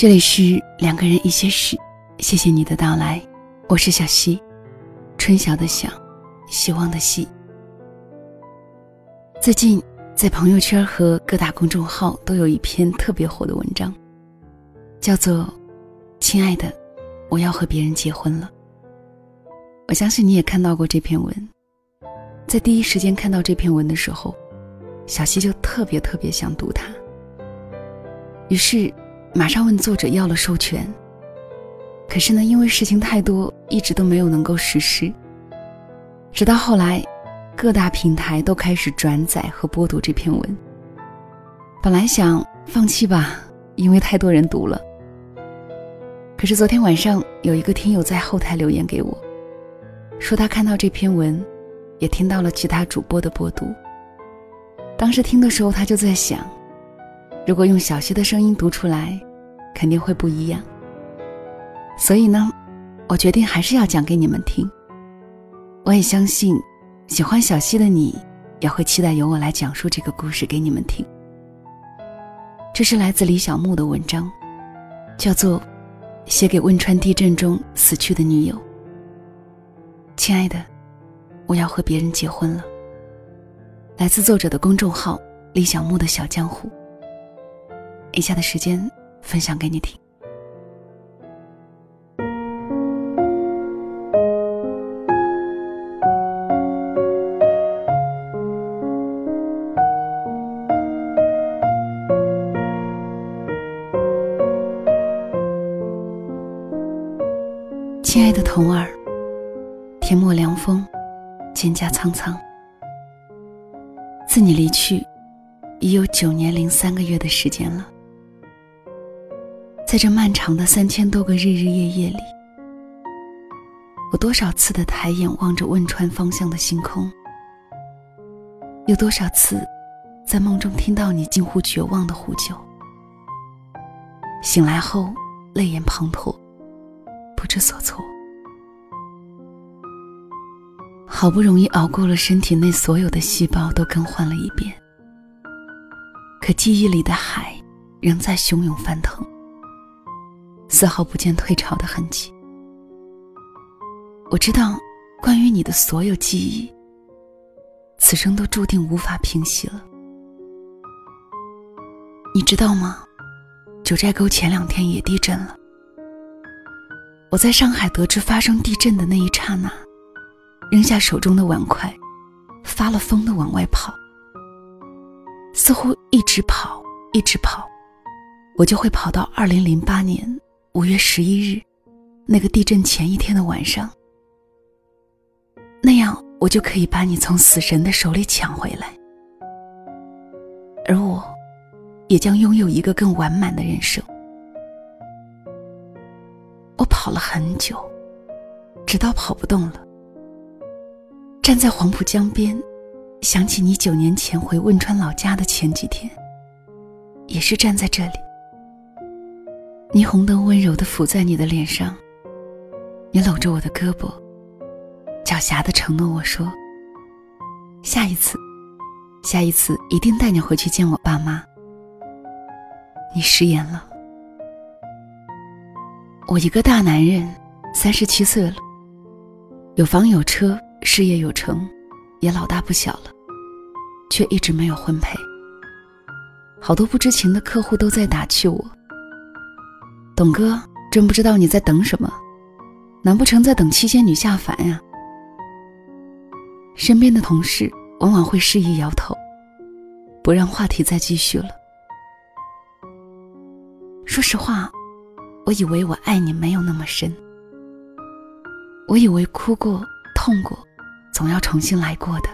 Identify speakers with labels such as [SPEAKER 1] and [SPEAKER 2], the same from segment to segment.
[SPEAKER 1] 这里是两个人一些事，谢谢你的到来，我是小溪，春晓的晓，希望的希。最近在朋友圈和各大公众号都有一篇特别火的文章，叫做《亲爱的，我要和别人结婚了》。我相信你也看到过这篇文，在第一时间看到这篇文的时候，小溪就特别特别想读它，于是马上问作者要了授权。可是呢，因为事情太多，一直都没有能够实施。直到后来，各大平台都开始转载和播读这篇文。本来想放弃吧，因为太多人读了。可是昨天晚上，有一个听友在后台留言给我。说他看到这篇文，也听到了其他主播的播读。当时听的时候，他就在想，如果用小溪的声音读出来，肯定会不一样。所以呢，我决定还是要讲给你们听。我也相信，喜欢小溪的你，也会期待由我来讲述这个故事给你们听。这是来自李小木的文章，叫做《写给汶川地震中死去的女友》。亲爱的，我要和别人结婚了。来自作者的公众号“李小木的小江湖”。以下的时间分享给你听。亲爱的童儿。天末凉风，蒹葭苍苍。自你离去，已有九年零三个月的时间了。在这漫长的三千多个日日夜夜里，我多少次的抬眼望着汶川方向的星空，有多少次在梦中听到你近乎绝望的呼救。醒来后，泪眼滂沱，不知所措。好不容易熬过了身体内所有的细胞都更换了一遍，可记忆里的海仍在汹涌翻腾，丝毫不见退潮的痕迹。我知道，关于你的所有记忆，此生都注定无法平息了。你知道吗？九寨沟前两天也地震了。我在上海得知发生地震的那一刹那。扔下手中的碗筷，发了疯的往外跑。似乎一直跑，一直跑，我就会跑到二零零八年五月十一日，那个地震前一天的晚上。那样，我就可以把你从死神的手里抢回来，而我，也将拥有一个更完满的人生。我跑了很久，直到跑不动了。站在黄浦江边，想起你九年前回汶川老家的前几天，也是站在这里。霓虹灯温柔的抚在你的脸上，你搂着我的胳膊，狡黠的承诺我说：“下一次，下一次一定带你回去见我爸妈。”你食言了。我一个大男人，三十七岁了，有房有车。事业有成，也老大不小了，却一直没有婚配。好多不知情的客户都在打趣我：“董哥，真不知道你在等什么？难不成在等七仙女下凡呀？”身边的同事往往会示意摇头，不让话题再继续了。说实话，我以为我爱你没有那么深，我以为哭过、痛过。总要重新来过的。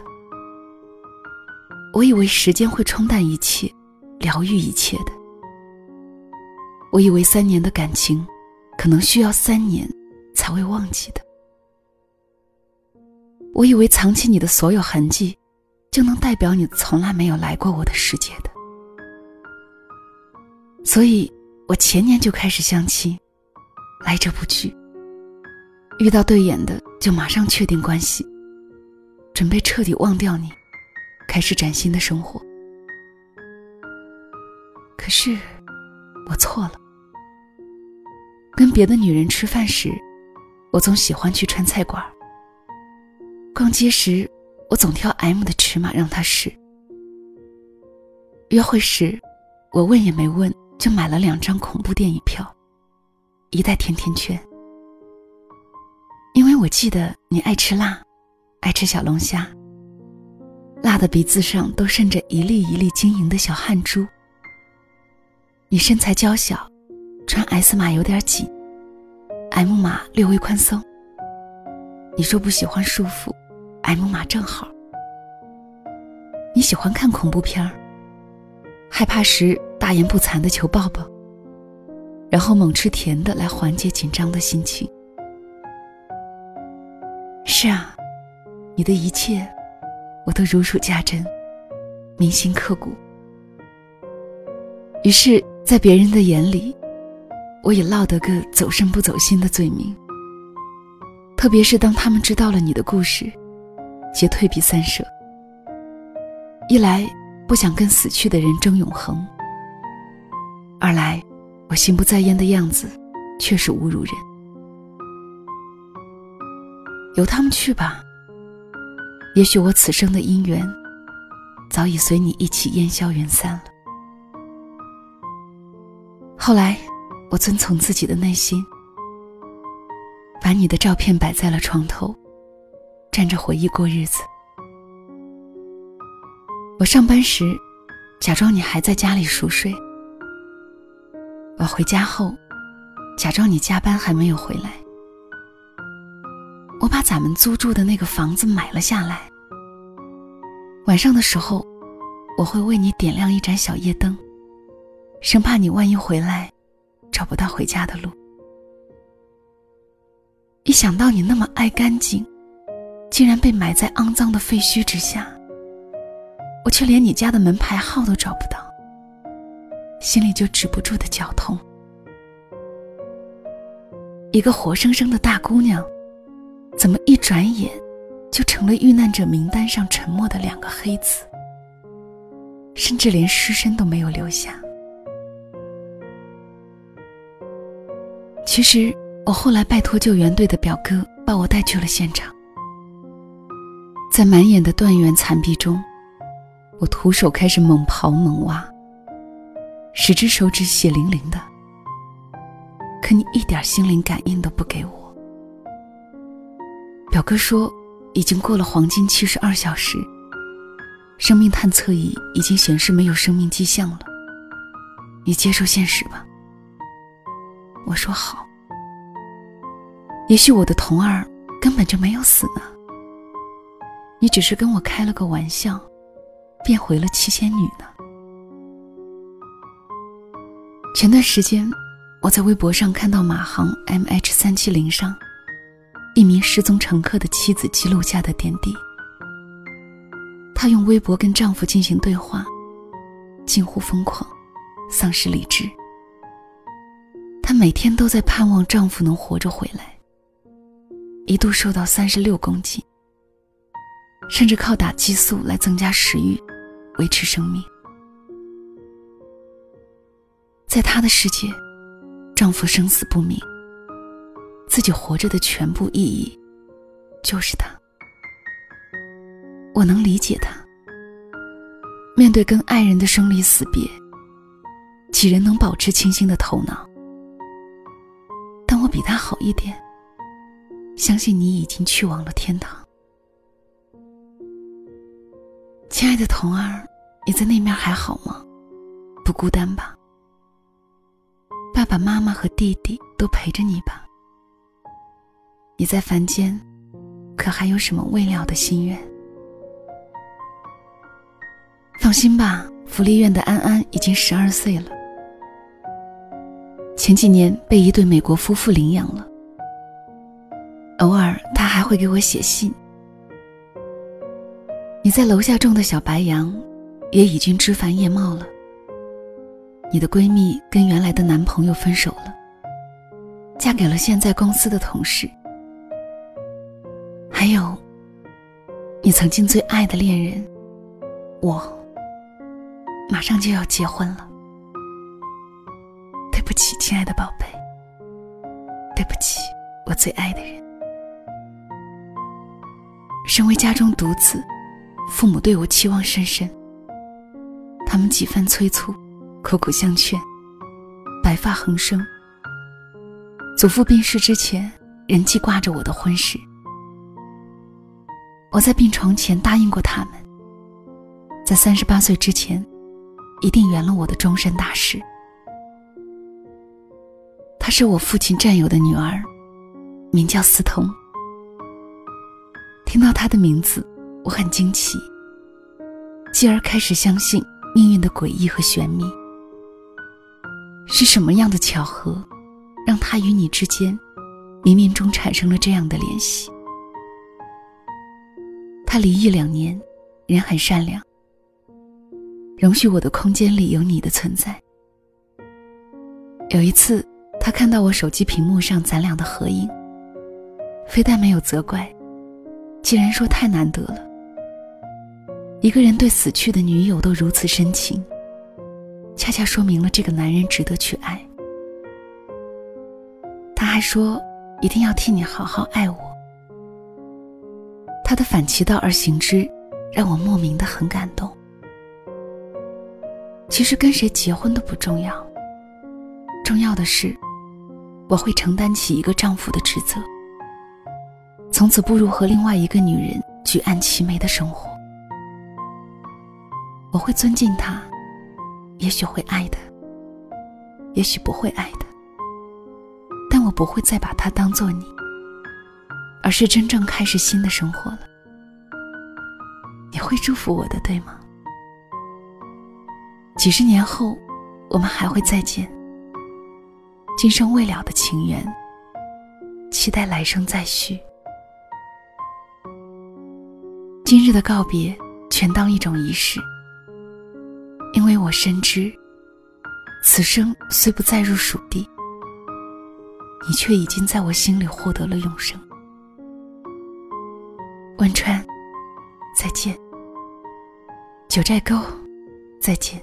[SPEAKER 1] 我以为时间会冲淡一切，疗愈一切的。我以为三年的感情，可能需要三年才会忘记的。我以为藏起你的所有痕迹，就能代表你从来没有来过我的世界的。所以，我前年就开始相亲，来者不拒。遇到对眼的，就马上确定关系。准备彻底忘掉你，开始崭新的生活。可是，我错了。跟别的女人吃饭时，我总喜欢去川菜馆。逛街时，我总挑 M 的尺码让她试。约会时，我问也没问就买了两张恐怖电影票，一袋甜甜圈。因为我记得你爱吃辣，爱吃小龙虾，辣的鼻子上都渗着一粒一粒晶莹的小汗珠。你身材娇小，穿 S 码有点紧，M 码略微宽松。你说不喜欢束缚，M 码正好。你喜欢看恐怖片儿，害怕时大言不惭的求抱抱，然后猛吃甜的来缓解紧张的心情。是啊，你的一切，我都如数家珍，铭心刻骨。于是，在别人的眼里，我也落得个走肾不走心的罪名。特别是当他们知道了你的故事，皆退避三舍。一来不想跟死去的人争永恒，二来我心不在焉的样子，确实侮辱人。由他们去吧。也许我此生的姻缘，早已随你一起烟消云散了。后来，我遵从自己的内心，把你的照片摆在了床头，站着回忆过日子。我上班时，假装你还在家里熟睡；我回家后，假装你加班还没有回来。我把咱们租住的那个房子买了下来。晚上的时候，我会为你点亮一盏小夜灯，生怕你万一回来，找不到回家的路。一想到你那么爱干净，竟然被埋在肮脏的废墟之下，我却连你家的门牌号都找不到，心里就止不住的绞痛。一个活生生的大姑娘。怎么一转眼，就成了遇难者名单上沉默的两个黑字，甚至连尸身都没有留下。其实我后来拜托救援队的表哥把我带去了现场，在满眼的断垣残壁中，我徒手开始猛刨猛挖，十只手指血淋淋的，可你一点心灵感应都不给我。表哥说，已经过了黄金七十二小时，生命探测仪已经显示没有生命迹象了。你接受现实吧。我说好。也许我的童儿根本就没有死呢。你只是跟我开了个玩笑，变回了七仙女呢。前段时间，我在微博上看到马航 MH 三七零上。一名失踪乘客的妻子记录下的点滴。她用微博跟丈夫进行对话，近乎疯狂，丧失理智。每天都在盼望丈夫能活着回来。一度瘦到三十六公斤，甚至靠打激素来增加食欲，维持生命。在她的世界，丈夫生死不明。自己活着的全部意义，就是他。我能理解他。面对跟爱人的生离死别，几人能保持清醒的头脑？比他好一点。相信你已经去往了天堂，亲爱的童儿，你在那面还好吗？不孤单吧？爸爸妈妈和弟弟都陪着你吧？你在凡间，可还有什么未了的心愿？放心吧，福利院的安安已经十二岁了，前几年被一对美国夫妇领养了。偶尔他还会给我写信。你在楼下种的小白杨，也已经枝繁叶茂了。你的闺蜜跟原来的男朋友分手了，嫁给了现在公司的同事。还有，你曾经最爱的恋人，我马上就要结婚了。亲爱的宝贝，对不起我最爱的人。身为家中独子，父母对我期望甚深。他们几番催促，苦苦相劝，白发横生。祖父病逝之前，仍记挂着我的婚事。我在病床前答应过他们，在三十八岁之前，一定圆了我的终身大事。她是我父亲战友的女儿，名叫思彤。听到她的名字，我很惊奇，继而开始相信命运的诡异和玄秘。是什么样的巧合，让她与你之间冥冥中产生了这样的联系？她离异两年，人很善良，容许我的空间里有你的存在。有一次，他看到我手机屏幕上咱俩的合影，非但没有责怪，竟然说太难得了。一个人对死去的女友都如此深情，恰恰说明了这个男人值得去爱。他还说一定要替你好好爱我。他的反其道而行之，让我莫名的很感动。其实跟谁结婚都不重要，重要的是，我会承担起一个丈夫的职责，从此步入和另外一个女人举案齐眉的生活。我会尊敬他，也许会爱他，也许不会爱他，但我不会再把他当做你。而是真正开始新的生活了，你会祝福我的，对吗？几十年后，我们还会再见。今生未了的情缘，期待来生再续。今日的告别，全当一种仪式，因为我深知，此生虽不再入蜀地，你却已经在我心里获得了永生。汶川，再见；九寨沟，再见；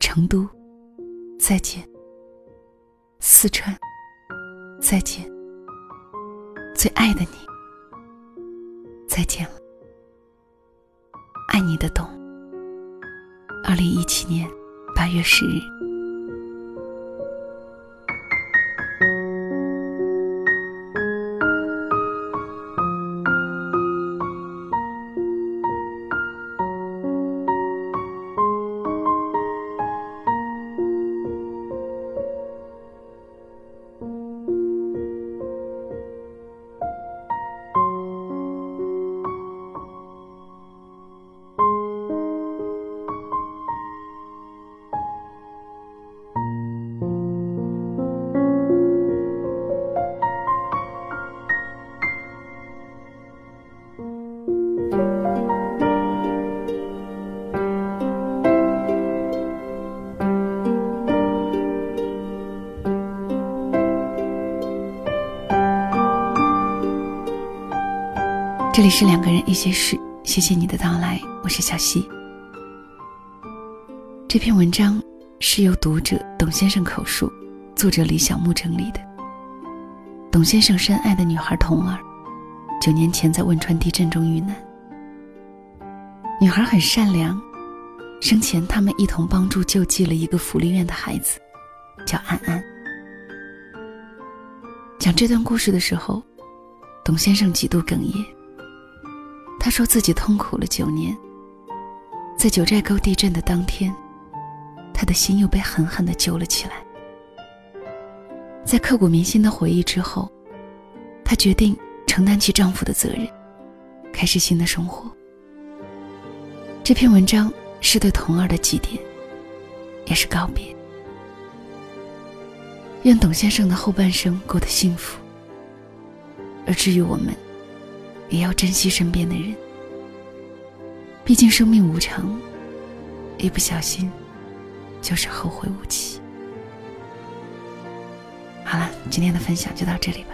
[SPEAKER 1] 成都，再见；四川，再见；最爱的你，再见了。爱你的冬。二零一七年八月十日。这里是两个人一些事，谢谢你的到来，我是小溪。这篇文章是由读者董先生口述，作者李小木整理的。董先生深爱的女孩童儿，九年前在汶川地震中遇难。女孩很善良，生前他们一同帮助救济了一个福利院的孩子，叫安安。讲这段故事的时候，董先生几度哽咽。他说自己痛苦了九年，在九寨沟地震的当天，他的心又被狠狠的揪了起来。在刻骨铭心的回忆之后，她决定承担起丈夫的责任，开始新的生活。这篇文章是对童儿的祭奠，也是告别。愿董先生的后半生过得幸福，而至于我们。也要珍惜身边的人，毕竟生命无常，一不小心就是后会无期。好了，今天的分享就到这里吧，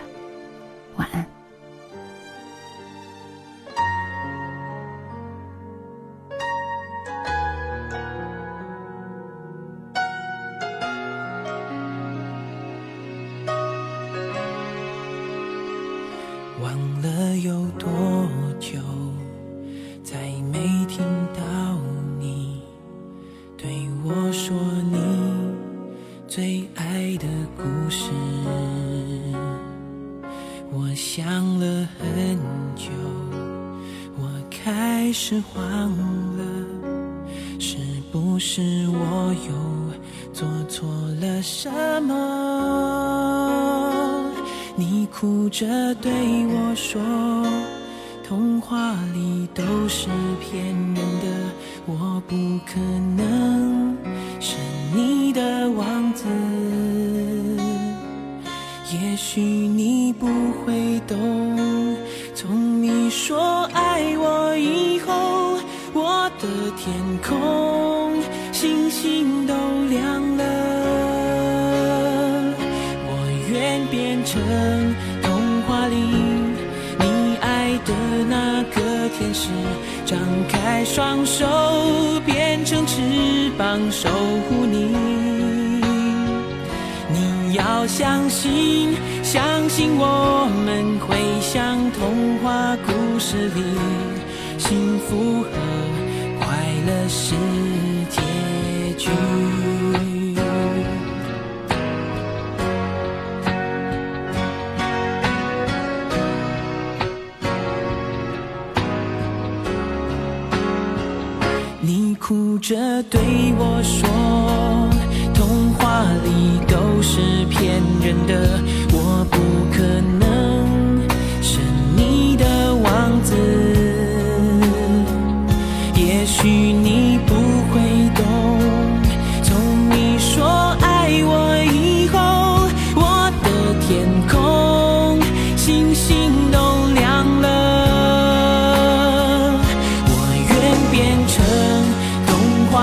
[SPEAKER 1] 晚安。
[SPEAKER 2] 是慌了，是不是我又做错了什么？你哭着对我说，童话里都是骗人的，我不可能是你的王子。也许你不会懂，从你说爱我，天空星星都亮了。我愿变成童话里你爱的那个天使，张开双手变成翅膀守护你。你要相信，相信我们会像童话故事里，幸福和了是结局。你哭着对我说。童话里都是骗人的，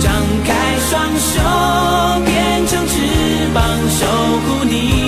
[SPEAKER 2] 张开双手，变成翅膀守护你。